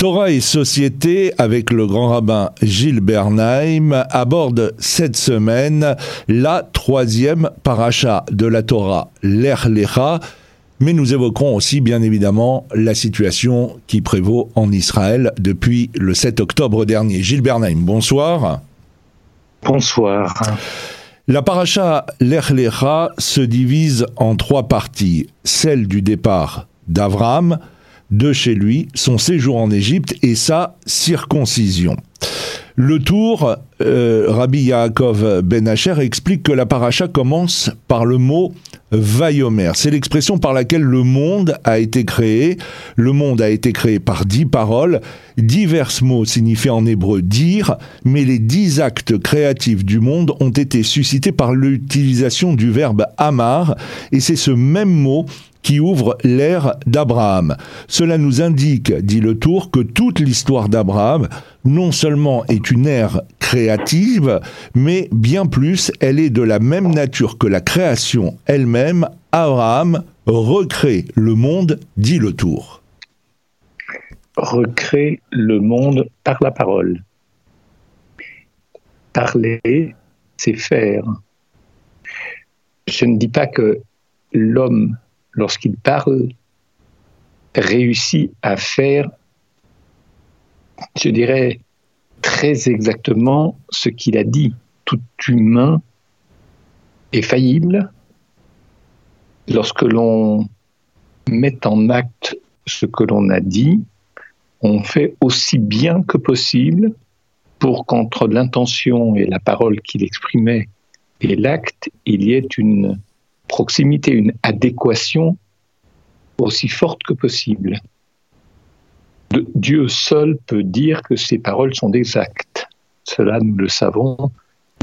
Torah et Société, avec le grand rabbin Gilles Bernheim, aborde cette semaine la troisième paracha de la Torah, l'Erlecha, mais nous évoquerons aussi bien évidemment la situation qui prévaut en Israël depuis le 7 octobre dernier. Gilles Bernheim, bonsoir. Bonsoir. La paracha l'Erlecha se divise en trois parties. Celle du départ d'Abraham, de chez lui, son séjour en Égypte et sa circoncision. Le tour, euh, Rabbi Yaakov Ben Asher explique que la paracha commence par le mot Vayomer. C'est l'expression par laquelle le monde a été créé. Le monde a été créé par dix paroles. Divers mots signifient en hébreu dire, mais les dix actes créatifs du monde ont été suscités par l'utilisation du verbe amar, et c'est ce même mot qui ouvre l'ère d'Abraham. Cela nous indique, dit le tour, que toute l'histoire d'Abraham non seulement est une ère créative, mais bien plus, elle est de la même nature que la création elle-même. Abraham recrée le monde, dit le tour. Recrée le monde par la parole. Parler, c'est faire. Je ne dis pas que l'homme lorsqu'il parle, réussit à faire, je dirais, très exactement ce qu'il a dit. Tout humain est faillible. Lorsque l'on met en acte ce que l'on a dit, on fait aussi bien que possible pour qu'entre l'intention et la parole qu'il exprimait et l'acte, il y ait une proximité, une adéquation aussi forte que possible. Dieu seul peut dire que ses paroles sont exactes. Cela, nous le savons,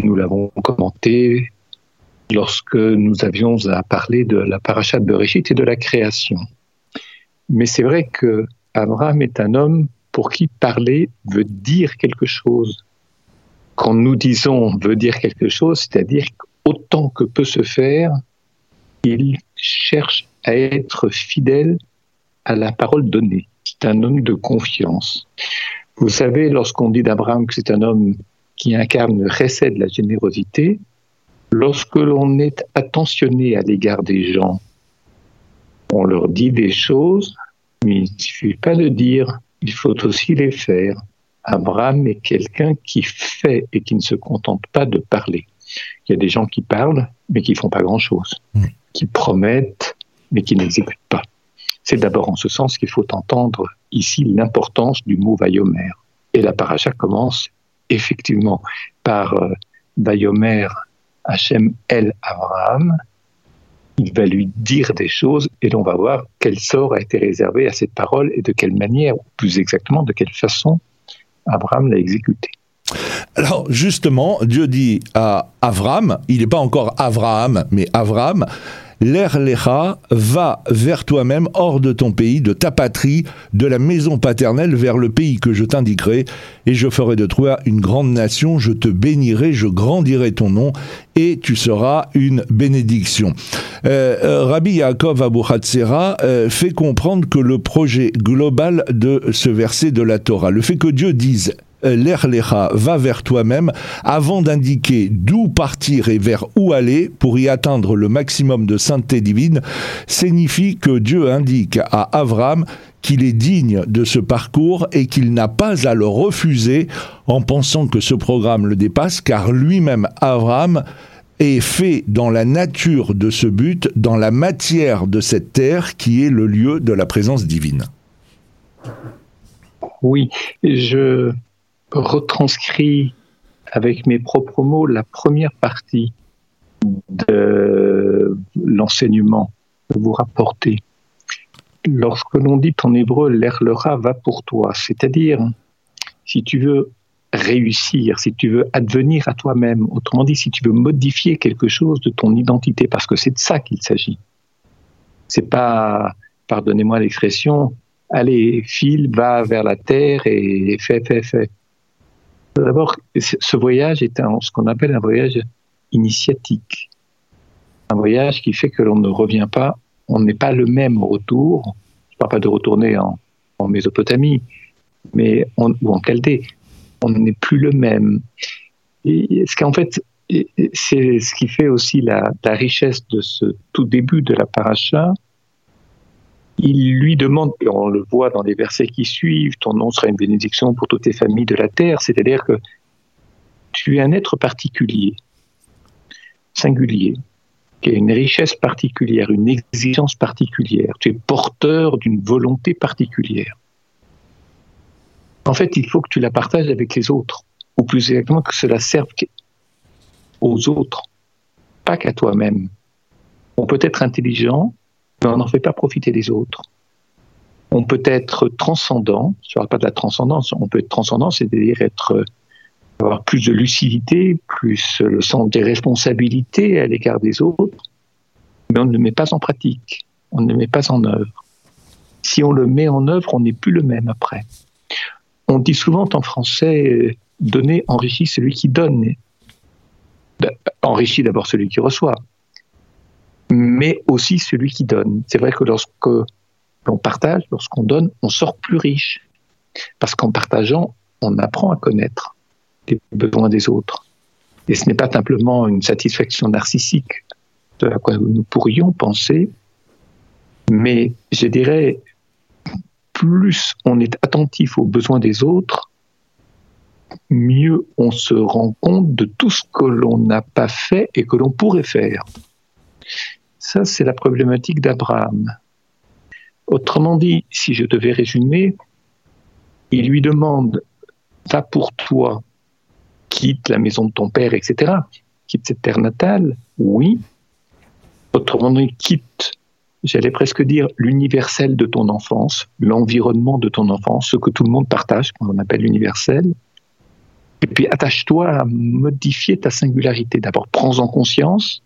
nous l'avons commenté lorsque nous avions à parler de la paracha de Bereshit et de la création. Mais c'est vrai que Abraham est un homme pour qui parler veut dire quelque chose. Quand nous disons veut dire quelque chose, c'est-à-dire autant que peut se faire il cherche à être fidèle à la parole donnée. C'est un homme de confiance. Vous savez, lorsqu'on dit d'Abraham que c'est un homme qui incarne le recès de la générosité, lorsque l'on est attentionné à l'égard des gens, on leur dit des choses, mais il ne suffit pas de dire, il faut aussi les faire. Abraham est quelqu'un qui fait et qui ne se contente pas de parler. Il y a des gens qui parlent, mais qui font pas grand-chose. Mm qui promettent mais qui n'exécutent pas. C'est d'abord en ce sens qu'il faut entendre ici l'importance du mot Vayomer. Et la paracha commence effectivement par euh, Vayomer Hachem El Abraham. Il va lui dire des choses et l'on va voir quel sort a été réservé à cette parole et de quelle manière, ou plus exactement de quelle façon Abraham l'a exécuté. Alors justement, Dieu dit à Avram, il n'est pas encore Abraham, mais Avram, l'Erlecha va vers toi-même hors de ton pays, de ta patrie, de la maison paternelle vers le pays que je t'indiquerai, et je ferai de toi une grande nation, je te bénirai, je grandirai ton nom, et tu seras une bénédiction. Euh, euh, Rabbi Yaakov Abu Hatzera euh, fait comprendre que le projet global de ce verset de la Torah, le fait que Dieu dise euh, l'Erlecha va vers toi-même avant d'indiquer d'où partir et vers où aller pour y atteindre le maximum de sainteté divine, signifie que Dieu indique à Avram qu'il est digne de ce parcours et qu'il n'a pas à le refuser en pensant que ce programme le dépasse, car lui-même, Avram, est fait dans la nature de ce but, dans la matière de cette terre qui est le lieu de la présence divine. Oui, je retranscrit avec mes propres mots la première partie de l'enseignement que vous rapportez. Lorsque l'on dit en hébreu l'erlera va pour toi, c'est-à-dire si tu veux réussir, si tu veux advenir à toi-même, autrement dit, si tu veux modifier quelque chose de ton identité, parce que c'est de ça qu'il s'agit. C'est pas, pardonnez-moi l'expression, allez, file, va vers la terre et fais, fais, fais. D'abord, ce voyage est ce qu'on appelle un voyage initiatique. Un voyage qui fait que l'on ne revient pas, on n'est pas le même au retour. Je ne parle pas de retourner en, Mésopotamie, mais ou en Chaldée, on n'est plus le même. Et ce qu'en fait, c'est ce qui fait aussi la, la, richesse de ce tout début de la paracha. Il lui demande, et on le voit dans les versets qui suivent, ton nom sera une bénédiction pour toutes les familles de la terre, c'est-à-dire que tu es un être particulier, singulier, qui a une richesse particulière, une exigence particulière, tu es porteur d'une volonté particulière. En fait, il faut que tu la partages avec les autres, ou plus exactement que cela serve aux autres, pas qu'à toi-même. On peut être intelligent, mais on n'en fait pas profiter les autres. On peut être transcendant, je ne parle pas de la transcendance, on peut être transcendant, c'est-à-dire être, avoir plus de lucidité, plus le sens des responsabilités à l'égard des autres, mais on ne le met pas en pratique, on ne le met pas en œuvre. Si on le met en œuvre, on n'est plus le même après. On dit souvent en français, donner enrichit celui qui donne. Ben, enrichit d'abord celui qui reçoit, mais aussi celui qui donne. C'est vrai que lorsque l'on partage, lorsqu'on donne, on sort plus riche. Parce qu'en partageant, on apprend à connaître les besoins des autres. Et ce n'est pas simplement une satisfaction narcissique de la quoi nous pourrions penser, mais je dirais, plus on est attentif aux besoins des autres, mieux on se rend compte de tout ce que l'on n'a pas fait et que l'on pourrait faire. Ça, c'est la problématique d'Abraham. Autrement dit, si je devais résumer, il lui demande, va pour toi, quitte la maison de ton père, etc., quitte cette terre natale, oui. Autrement dit, quitte, j'allais presque dire, l'universel de ton enfance, l'environnement de ton enfance, ce que tout le monde partage, qu'on appelle l'universel, et puis attache-toi à modifier ta singularité. D'abord, prends-en conscience,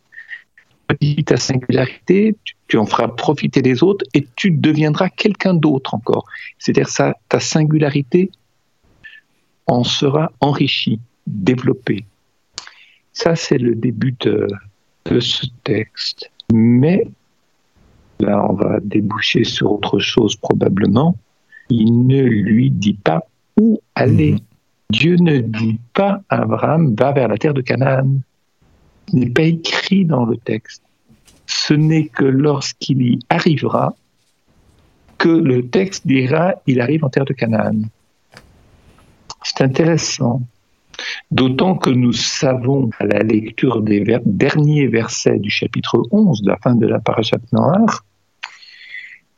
ta singularité, tu, en feras profiter les autres et tu deviendras quelqu'un d'autre encore. C'est-à-dire ça, ta singularité en sera enrichie, développée. Ça, c'est le début de, de ce texte. Mais là, on va déboucher sur autre chose probablement. Il ne lui dit pas où aller. Mhm. Dieu ne dit pas à Abraham, va vers la terre de Canaan. N'est pas écrit dans le texte. Ce n'est que lorsqu'il y arrivera que le texte dira, il arrive en terre de Canaan. C'est intéressant. D'autant que nous savons à la lecture des derniers versets du chapitre 11 de la fin de la parashat Noir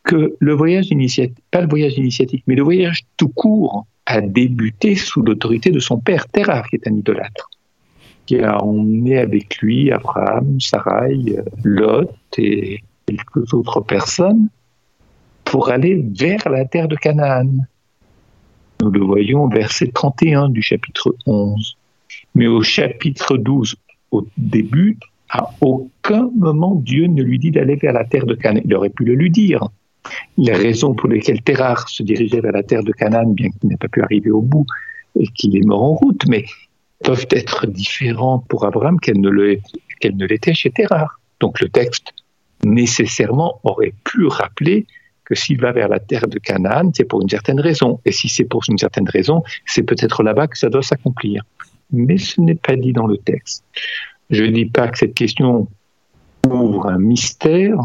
que le voyage initiatique, pas le voyage initiatique, mais le voyage tout court a débuté sous l'autorité de son père Terah, qui est un idolâtre, qui a emmené avec lui Abraham, Sarai, Lot et quelques autres personnes pour aller vers la terre de Canaan. Nous le voyons au verset 31 du chapitre 11. Mais au chapitre 12, au début, à aucun moment Dieu ne lui dit d'aller vers la terre de Canaan. Il aurait pu le lui dire les raisons pour lesquelles Terrar se dirigeait vers la terre de Canaan, bien qu'il n'ait pas pu arriver au bout et qu'il est mort en route, mais peuvent être différentes pour Abraham qu'elles ne l'étaient chez Terrar. Donc le texte nécessairement aurait pu rappeler que s'il va vers la terre de Canaan, c'est pour une certaine raison. Et si c'est pour une certaine raison, c'est peut-être là-bas que ça doit s'accomplir. Mais ce n'est pas dit dans le texte. Je ne dis pas que cette question ouvre un mystère,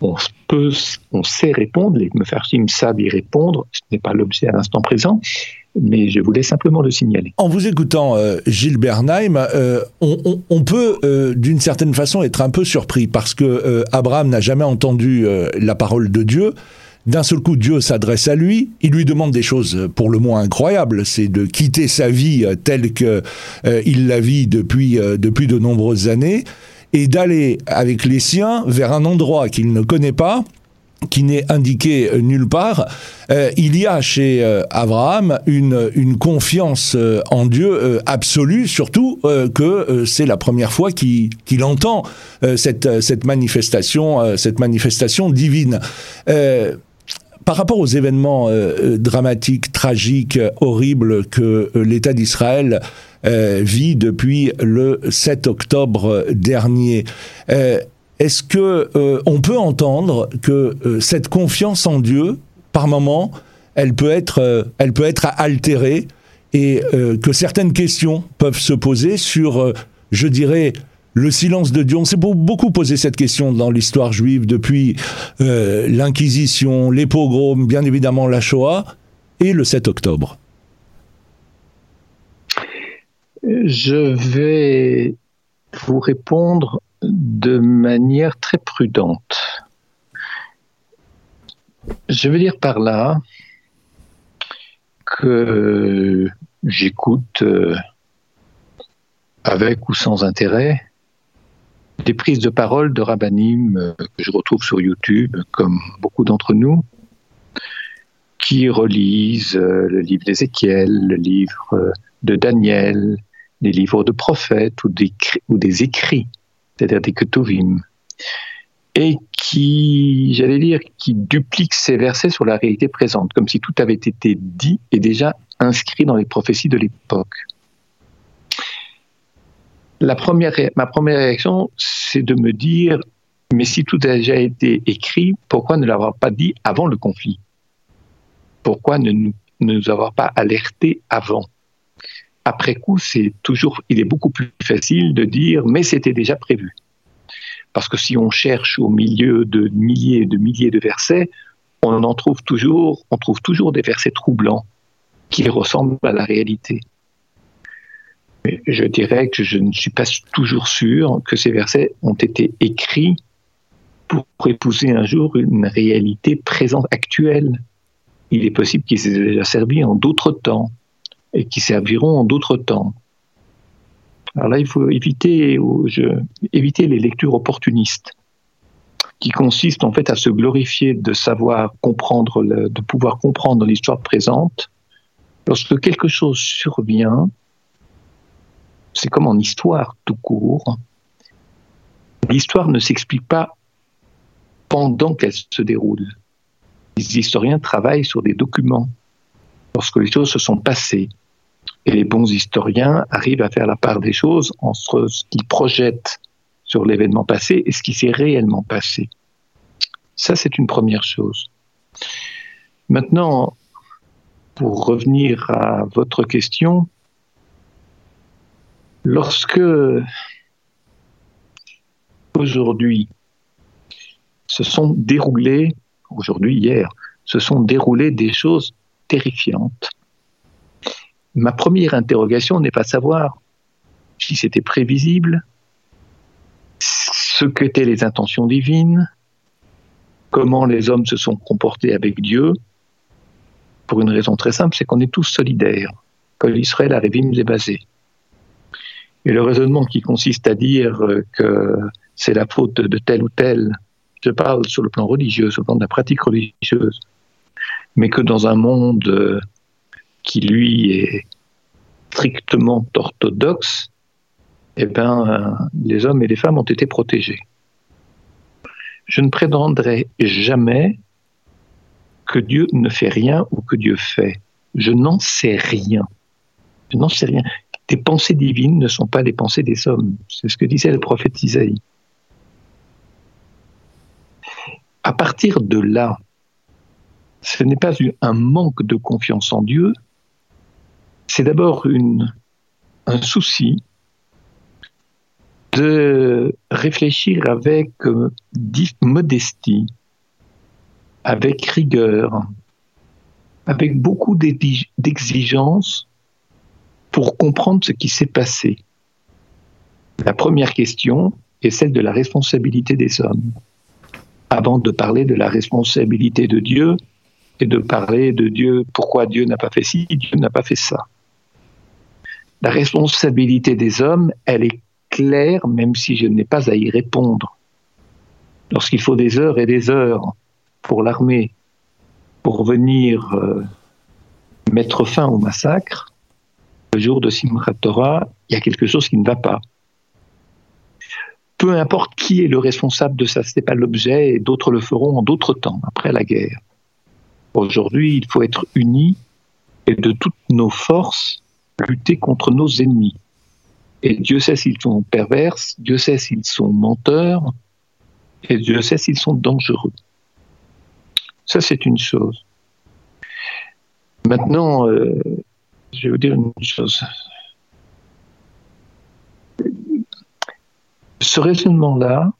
on peut, on sait répondre, les Mefarshim savent y répondre, ce n'est pas l'objet à l'instant présent, mais je voulais simplement le signaler. En vous écoutant, euh, Gilles Bernheim, euh, on, peut euh, d'une certaine façon être un peu surpris parce que Abraham n'a jamais entendu la parole de Dieu. D'un seul coup, Dieu s'adresse à lui, il lui demande des choses pour le moins incroyables, c'est de quitter sa vie telle qu'il la vit depuis, depuis de nombreuses années, et d'aller avec les siens vers un endroit qu'il ne connaît pas, qui n'est indiqué nulle part, euh, il y a chez euh, Abraham une, une confiance euh, en Dieu absolue, surtout que c'est la première fois qu'il entend cette, cette, manifestation, cette manifestation divine. par rapport aux événements dramatiques, tragiques, horribles que l'État d'Israël vit depuis le 7 octobre dernier. Euh, est-ce que euh, on peut entendre que cette confiance en Dieu, par moment, elle peut être, elle peut être altérée et que certaines questions peuvent se poser sur, je dirais, le silence de Dieu? On s'est beaucoup posé cette question dans l'histoire juive depuis l'Inquisition, les pogroms, bien évidemment la Shoah et le 7 octobre. Je vais vous répondre de manière très prudente. Je veux dire par là que j'écoute euh, avec ou sans intérêt des prises de parole de rabbinim euh, que je retrouve sur YouTube, comme beaucoup d'entre nous, qui relisent euh, le livre d'Ézéchiel, le livre de Daniel, des livres de prophètes ou des écrits, c'est-à-dire des ketuvim, et qui, j'allais dire, qui dupliquent ces versets sur la réalité présente, comme si tout avait été dit et déjà inscrit dans les prophéties de l'époque. La première, ma première réaction, c'est de me dire, mais si tout a déjà été écrit, pourquoi ne l'avoir pas dit avant le conflit? Pourquoi ne nous, avoir pas alerté avant? Après coup, c'est toujours, il est beaucoup plus facile de dire, mais c'était déjà prévu. Parce que si on cherche au milieu de milliers et de milliers de versets, on en trouve toujours, on trouve toujours des versets troublants qui ressemblent à la réalité. Mais je dirais que je ne suis pas toujours sûr que ces versets ont été écrits pour épouser un jour une réalité présente, actuelle. Il est possible qu'ils aient déjà servi en d'autres temps et qui serviront en d'autres temps. Alors là, il faut éviter, éviter les lectures opportunistes, qui consistent en fait à se glorifier de savoir comprendre, de pouvoir comprendre l'histoire présente. Lorsque quelque chose survient, c'est comme en histoire tout court, l'histoire ne s'explique pas pendant qu'elle se déroule. Les historiens travaillent sur des documents lorsque les choses se sont passées. Et les bons historiens arrivent à faire la part des choses entre ce qu'ils projettent sur l'événement passé et ce qui s'est réellement passé. Ça, c'est une première chose. Maintenant, pour revenir à votre question, lorsque aujourd'hui se sont déroulées, aujourd'hui, hier, se sont déroulées des choses terrifiantes, ma première interrogation n'est pas savoir si c'était prévisible, ce qu'étaient les intentions divines, comment les hommes se sont comportés avec Dieu, pour une raison très simple, c'est qu'on est tous solidaires, que l'Israël Révim est basé. Et le raisonnement qui consiste à dire que c'est la faute de tel ou tel, je parle sur le plan religieux, sur le plan de la pratique religieuse, mais que dans un monde qui lui est strictement orthodoxe, eh ben, les hommes et les femmes ont été protégés. Je ne prétendrai jamais que Dieu ne fait rien ou que Dieu fait. Je n'en sais rien. Je n'en sais rien. Tes pensées divines ne sont pas les pensées des hommes. C'est ce que disait le prophète Isaïe. À partir de là, ce n'est pas un manque de confiance en Dieu, c'est d'abord un souci de réfléchir avec euh, modestie, avec rigueur, avec beaucoup d'exigences pour comprendre ce qui s'est passé. La première question est celle de la responsabilité des hommes. Avant de parler de la responsabilité de Dieu et de parler de Dieu, pourquoi Dieu n'a pas fait ci, Dieu n'a pas fait ça. La responsabilité des hommes, elle est claire, même si je n'ai pas à y répondre. Lorsqu'il faut des heures et des heures pour l'armée, pour venir euh, mettre fin au massacre, le jour de Simchat Torah, il y a quelque chose qui ne va pas. Peu importe qui est le responsable de ça, ce n'est pas l'objet, et d'autres le feront en d'autres temps, après la guerre. Aujourd'hui, il faut être unis et de toutes nos forces lutter contre nos ennemis. Et Dieu sait s'ils sont pervers, Dieu sait s'ils sont menteurs, et Dieu sait s'ils sont dangereux. Ça, c'est une chose. Maintenant, euh, je vais vous dire une chose. Ce raisonnement-là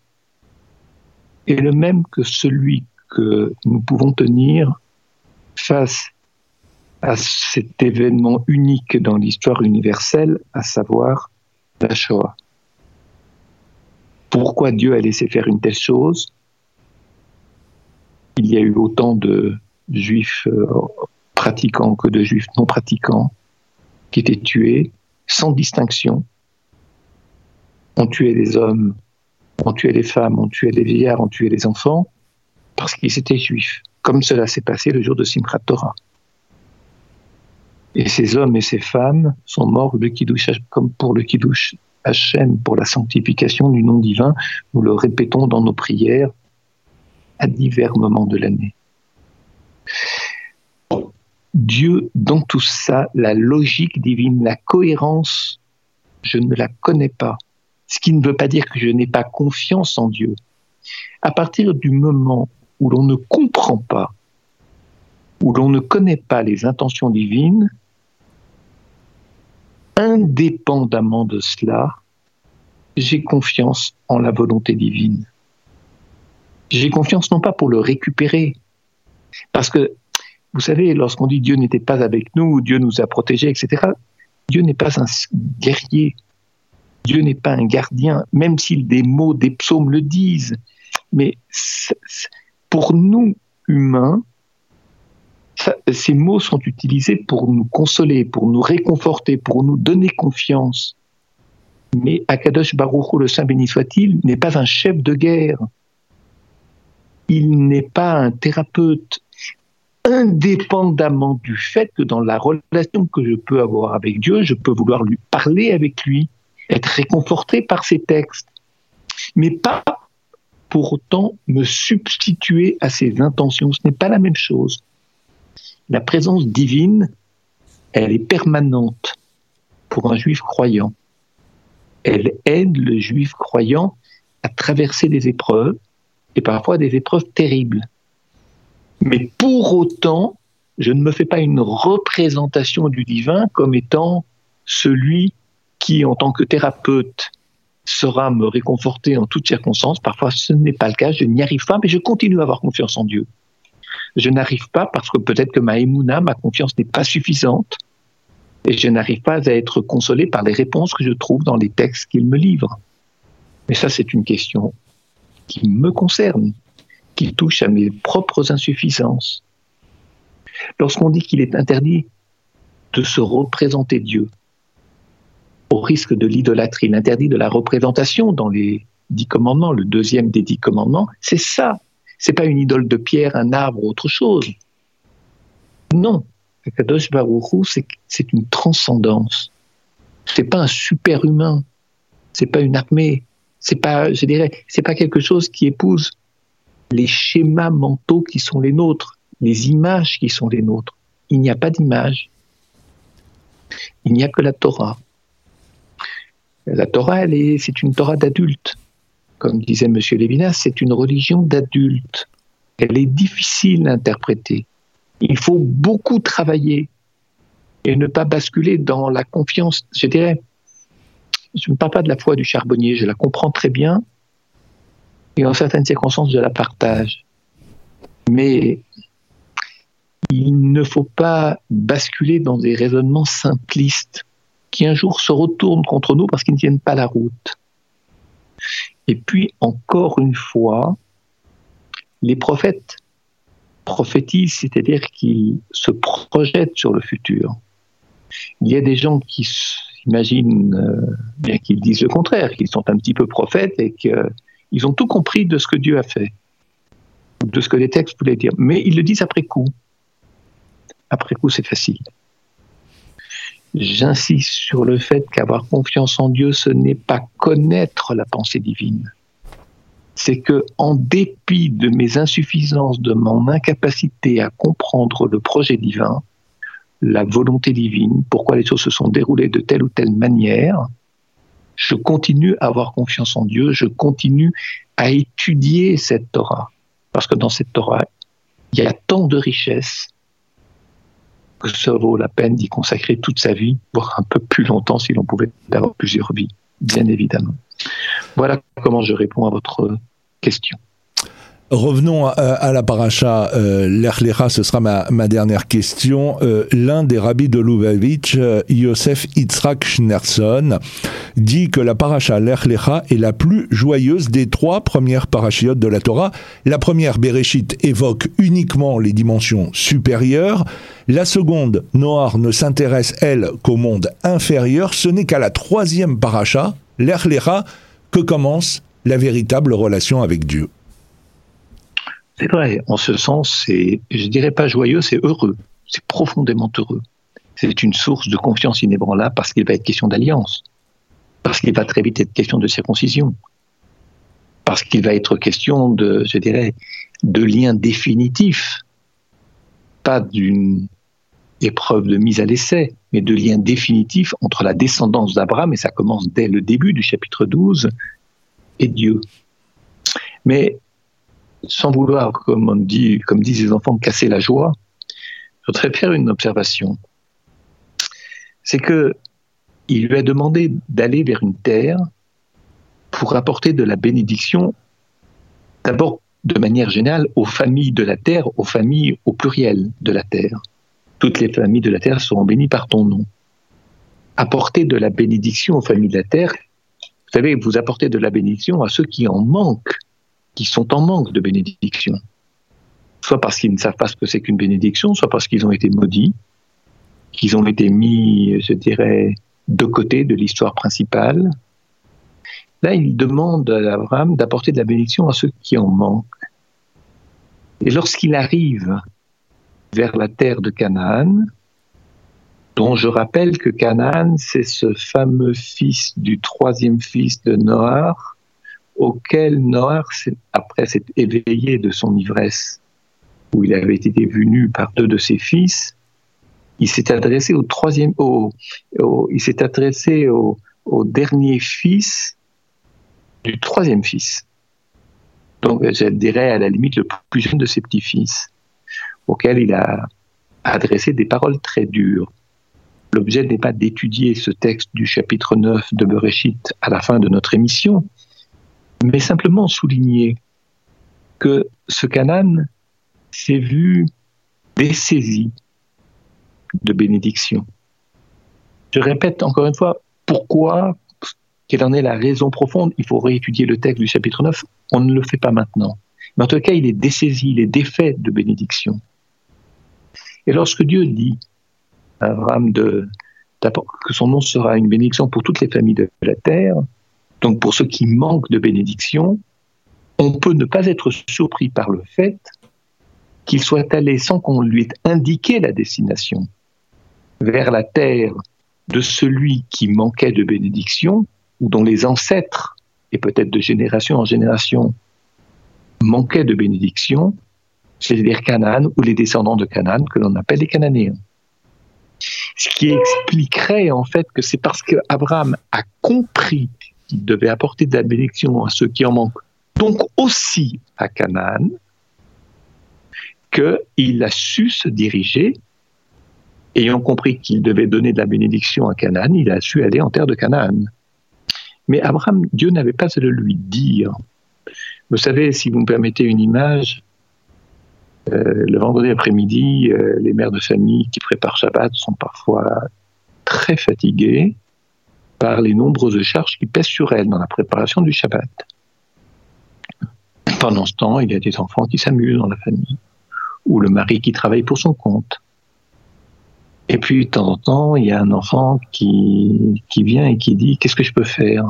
est le même que celui que nous pouvons tenir face à cet événement unique dans l'histoire universelle, à savoir la Shoah. Pourquoi Dieu a laissé faire une telle chose? Il y a eu autant de juifs euh, pratiquants que de juifs non pratiquants qui étaient tués sans distinction. On tuait les hommes, on tuait les femmes, on tuait les vieillards, on tuait les enfants parce qu'ils étaient juifs, comme cela s'est passé le jour de Simchat Torah. Et ces hommes et ces femmes sont morts le kiddush, comme pour le kiddush Hachem, pour la sanctification du nom divin. Nous le répétons dans nos prières à divers moments de l'année. Dieu, dans tout ça, la logique divine, la cohérence, je ne la connais pas. Ce qui ne veut pas dire que je n'ai pas confiance en Dieu. À partir du moment où l'on ne comprend pas, où l'on ne connaît pas les intentions divines, indépendamment de cela, j'ai confiance en la volonté divine. J'ai confiance non pas pour le récupérer, parce que, vous savez, lorsqu'on dit Dieu n'était pas avec nous, Dieu nous a protégés, etc., Dieu n'est pas un guerrier, Dieu n'est pas un gardien, même si des mots des psaumes le disent. Mais pour nous, humains, ces mots sont utilisés pour nous consoler, pour nous réconforter, pour nous donner confiance. Mais Akadosh Baruch le Saint béni soit-il, n'est pas un chef de guerre. Il n'est pas un thérapeute. Indépendamment du fait que dans la relation que je peux avoir avec Dieu, je peux vouloir lui parler avec lui, être réconforté par ses textes, mais pas pour autant me substituer à ses intentions. Ce n'est pas la même chose la présence divine, elle est permanente pour un juif croyant. Elle aide le juif croyant à traverser des épreuves, et parfois des épreuves terribles. Mais pour autant, je ne me fais pas une représentation du divin comme étant celui qui, en tant que thérapeute, sera me réconforter en toutes circonstances. Parfois, ce n'est pas le cas, je n'y arrive pas, mais je continue à avoir confiance en Dieu je n'arrive pas parce que peut-être que ma émouna, ma confiance n'est pas suffisante et je n'arrive pas à être consolé par les réponses que je trouve dans les textes qu'il me livre. Mais ça, c'est une question qui me concerne, qui touche à mes propres insuffisances. Lorsqu'on dit qu'il est interdit de se représenter Dieu, au risque de l'idolâtrie, l'interdit de la représentation dans les dix commandements, le deuxième des dix commandements, c'est ça c'est pas une idole de pierre, un arbre, autre chose. Non, Kadosh Baruchou, c'est une transcendance. C'est pas un super humain. C'est pas une armée. C'est pas, pas quelque chose qui épouse les schémas mentaux qui sont les nôtres, les images qui sont les nôtres. Il n'y a pas d'image. Il n'y a que la Torah. La Torah, c'est une Torah d'adulte comme disait M. Lévinas, c'est une religion d'adultes. Elle est difficile à interpréter. Il faut beaucoup travailler et ne pas basculer dans la confiance. Je dirais, je ne parle pas de la foi du charbonnier, je la comprends très bien et en certaines circonstances, je la partage. Mais il ne faut pas basculer dans des raisonnements simplistes qui un jour se retournent contre nous parce qu'ils ne tiennent pas la route. Et puis, encore une fois, les prophètes prophétisent, c'est-à-dire qu'ils se projettent sur le futur. Il y a des gens qui s'imaginent, euh, bien qu'ils disent le contraire, qu'ils sont un petit peu prophètes et qu'ils ont tout compris de ce que Dieu a fait, de ce que les textes voulaient dire. Mais ils le disent après coup. Après coup, c'est facile. J'insiste sur le fait qu'avoir confiance en Dieu, ce n'est pas connaître la pensée divine. C'est que, en dépit de mes insuffisances, de mon incapacité à comprendre le projet divin, la volonté divine, pourquoi les choses se sont déroulées de telle ou telle manière, je continue à avoir confiance en Dieu, je continue à étudier cette Torah. Parce que dans cette Torah, il y a tant de richesses ça vaut la peine d'y consacrer toute sa vie, voire un peu plus longtemps si l'on pouvait avoir plusieurs vies, bien évidemment. Voilà comment je réponds à votre question. Revenons à, la paracha euh, ce sera ma, dernière question. Euh, l'un des rabbis de Lubavitch, euh, Yosef Yitzhak Schnerson, dit que la paracha l'Echlecha est la plus joyeuse des trois premières parachiotes de la Torah. La première, Bereshit, évoque uniquement les dimensions supérieures. La seconde, Noir, ne s'intéresse, elle, qu'au monde inférieur. Ce n'est qu'à la troisième paracha, l'Echlecha, que commence la véritable relation avec Dieu. C'est vrai, en ce sens, c'est, je dirais pas joyeux, c'est heureux. C'est profondément heureux. C'est une source de confiance inébranlable parce qu'il va être question d'alliance. Parce qu'il va très vite être question de circoncision. Parce qu'il va être question de, je dirais, de. Pas d'une épreuve de mise à l'essai, mais de lien définitif entre la descendance d'Abraham, et ça commence dès le début du chapitre 12, et Dieu. Mais sans vouloir, comme on dit, comme disent les enfants, casser la joie, je voudrais faire une observation. C'est que il lui a demandé d'aller vers une terre pour apporter de la bénédiction, d'abord de manière générale aux familles de la terre, aux familles au pluriel de la terre. Toutes les familles de la terre seront bénies par ton nom. Apporter de la bénédiction aux familles de la terre, vous savez, vous apportez de la bénédiction à ceux qui en manquent qui sont en manque de bénédiction. Soit parce qu'ils ne savent pas ce que c'est qu'une bénédiction, soit parce qu'ils ont été maudits, qu'ils ont été mis, je dirais, de côté de l'histoire principale. Là, il demande à Abraham d'apporter de la bénédiction à ceux qui en manquent. Et lorsqu'il arrive vers la terre de Canaan, dont je rappelle que Canaan, c'est ce fameux fils du troisième fils de Noah, auquel Noir, après s'être éveillé de son ivresse, où il avait été vu nu par deux de ses fils, il s'est adressé au troisième, il s'est adressé au, dernier fils du troisième fils. Donc, je dirais à la limite le plus jeune de ses petits-fils, auquel il a adressé des paroles très dures. L'objet n'est pas d'étudier ce texte du chapitre 9 de Bereshit à la fin de notre émission, mais simplement souligner que ce Canaan s'est vu dessaisi de bénédiction. Je répète encore une fois, pourquoi, quelle en est la raison profonde Il faut réétudier le texte du chapitre 9, on ne le fait pas maintenant. Mais en tout cas, il est dessaisi, il est défait de bénédiction. Et lorsque Dieu dit à Abraham que son nom sera une bénédiction pour toutes les familles de la terre, donc pour ceux qui manquent de bénédiction, on peut ne pas être surpris par le fait qu'il soit allé sans qu'on lui ait indiqué la destination vers la terre de celui qui manquait de bénédiction, ou dont les ancêtres, et peut-être de génération en génération, manquaient de bénédiction, c'est-à-dire Canaan ou les descendants de Canaan que l'on appelle les Cananéens. Ce qui expliquerait en fait que c'est parce qu'Abraham a compris devait apporter de la bénédiction à ceux qui en manquent, donc aussi à Canaan, qu'il a su se diriger, ayant compris qu'il devait donner de la bénédiction à Canaan, il a su aller en terre de Canaan. Mais Abraham, Dieu n'avait pas à le lui dire. Vous savez, si vous me permettez une image, euh, le vendredi après-midi, euh, les mères de famille qui préparent Shabbat sont parfois très fatiguées par les nombreuses charges qui pèsent sur elle dans la préparation du Shabbat. Pendant ce temps, il y a des enfants qui s'amusent dans la famille, ou le mari qui travaille pour son compte. Et puis, de temps en temps, il y a un enfant qui, qui vient et qui dit Qu'est-ce que je peux faire?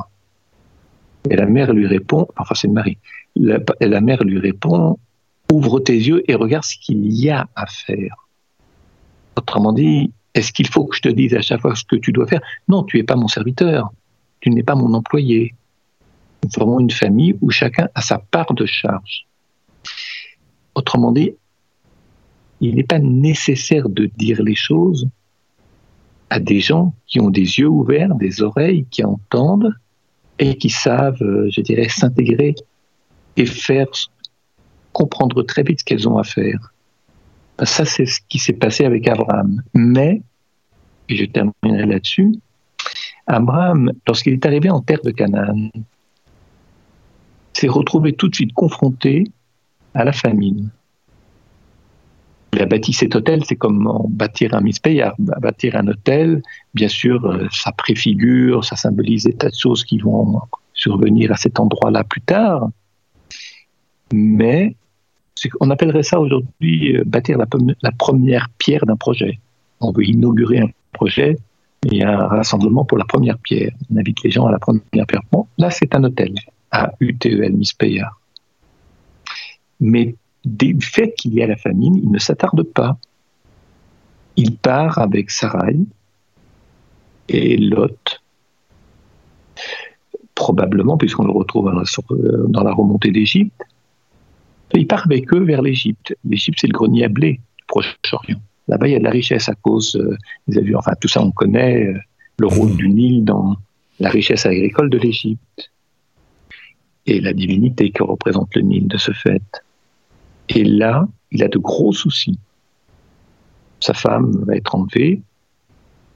Et la mère lui répond Enfin, c'est le mari. La, la mère lui répond Ouvre tes yeux et regarde ce qu'il y a à faire. Autrement dit, est-ce qu'il faut que je te dise à chaque fois ce que tu dois faire? Non, tu n'es pas mon serviteur, tu n'es pas mon employé. Nous formons une famille où chacun a sa part de charge. Autrement dit, il n'est pas nécessaire de dire les choses à des gens qui ont des yeux ouverts, des oreilles qui entendent et qui savent, euh, je dirais, s'intégrer et faire comprendre très vite ce qu'elles ont à faire. Ça, c'est ce qui s'est passé avec Abraham. Mais, et je terminerai là-dessus, Abraham, lorsqu'il est arrivé en terre de Canaan, s'est retrouvé tout de suite confronté à la famine. Il a bâti cet hôtel, c'est comme bâtir un mispeyard. Bâtir un hôtel, bien sûr, euh, ça préfigure, ça symbolise des tas de choses qui vont survenir à cet endroit-là plus tard. Mais on appellerait ça aujourd'hui euh, bâtir la, première pierre d'un projet. On veut inaugurer un projet, a un rassemblement pour la première pierre. On invite les gens à la première pierre. Bon, là, c'est un hôtel à UTEL Mispeyard. Mais du fait qu'il y a la famine, il ne s'attarde pas. Il part avec Sarai et Lot, probablement, puisqu'on le retrouve dans la remontée d'Égypte. Il part avec eux vers l'Égypte. L'Égypte, c'est le grenier à blé du Proche-Orient. Là-bas, il y a de la richesse à cause, euh, avez vu, enfin, tout ça, on connaît euh, le rôle du Nil dans la richesse agricole de l'Égypte et la divinité que représente le Nil de ce fait. Et là, il a de gros soucis. Sa femme va être enlevée,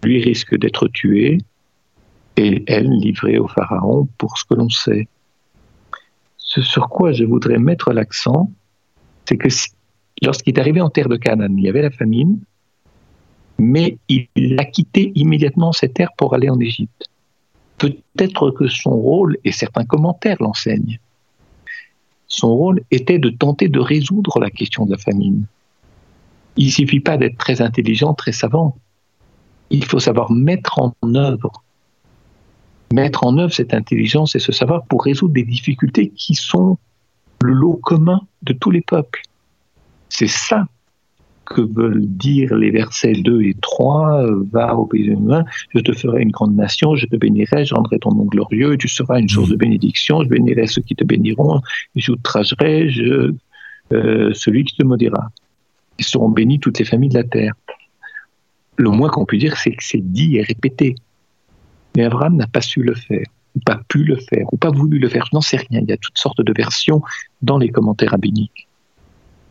lui risque d'être tué, et elle livrée au Pharaon pour ce que l'on sait. Ce sur quoi je voudrais mettre l'accent, c'est que lorsqu'il est arrivé en terre de Canaan, il y avait la famine, mais il a quitté immédiatement cette terre pour aller en Égypte. Peut-être que son rôle, et certains commentaires l'enseignent, son rôle était de tenter de résoudre la question de la famine. Il ne suffit pas d'être très intelligent, très savant. Il faut savoir mettre en œuvre. Mettre en œuvre cette intelligence et ce savoir pour résoudre des difficultés qui sont le lot commun de tous les peuples. C'est ça que veulent dire les versets 2 et 3, va au pays de je te ferai une grande nation, je te bénirai, je rendrai ton nom glorieux, tu seras une source de bénédiction, je bénirai ceux qui te béniront, j'outragerai je, euh, celui qui te maudira. Ils seront bénis toutes les familles de la terre. Le moins qu'on peut dire, c'est que c'est dit et répété. Mais Abraham n'a pas su le faire, ou pas pu le faire, ou pas voulu le faire. Je n'en sais rien. Il y a toutes sortes de versions dans les commentaires rabbiniques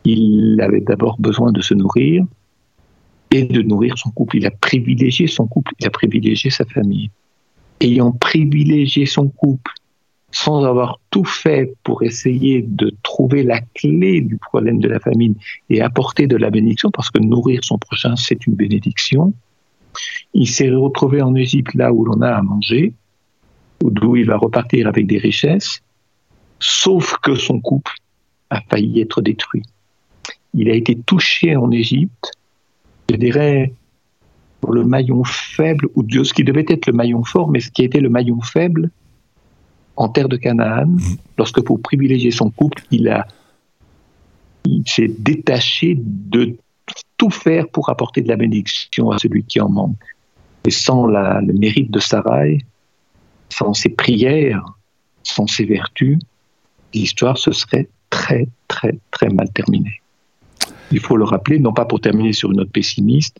il avait d'abord besoin de se nourrir et de nourrir son couple. Il a privilégié son couple, il a privilégié sa famille. Ayant privilégié son couple, sans avoir tout fait pour essayer de trouver la clé du problème de la famine et apporter de la bénédiction, parce que nourrir son prochain, c'est une bénédiction, il s'est retrouvé en Égypte, là où l'on a à manger, d'où il va repartir avec des richesses, sauf que son couple a failli être détruit il a été touché en Égypte, je dirais, pour le maillon faible, ou de ce qui devait être le maillon fort, mais ce qui été le maillon faible en terre de Canaan, mm. lorsque pour privilégier son couple, il a il s'est détaché de faire pour apporter de la bénédiction à celui qui en manque. Et sans le mérite de Sarai, sans ses prières, sans ses vertus, l'histoire se serait très, très, très mal terminée. Il faut le rappeler, non pas pour terminer sur une note pessimiste,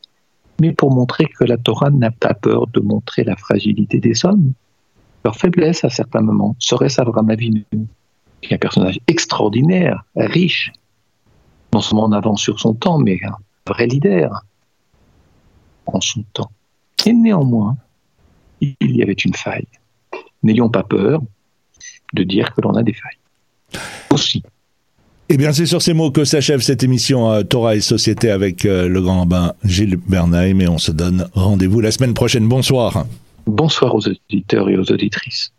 mais pour montrer que la Torah n'a pas peur de montrer la fragilité des hommes, leur faiblesse à certains moments. Serait-ce Abraham Avinu, qui est un personnage extraordinaire, riche, non seulement en avance sur son temps, mais vrai leader en son temps. Et néanmoins, il y avait une faille. N'ayons pas peur de dire que l'on a des failles. Aussi. Eh bien, c'est sur ces mots que s'achève cette émission euh, Torah et Société avec euh, le grand rabbin Gilles Bernheim et on se donne rendez-vous la semaine prochaine. Bonsoir. Bonsoir aux auditeurs et aux auditrices.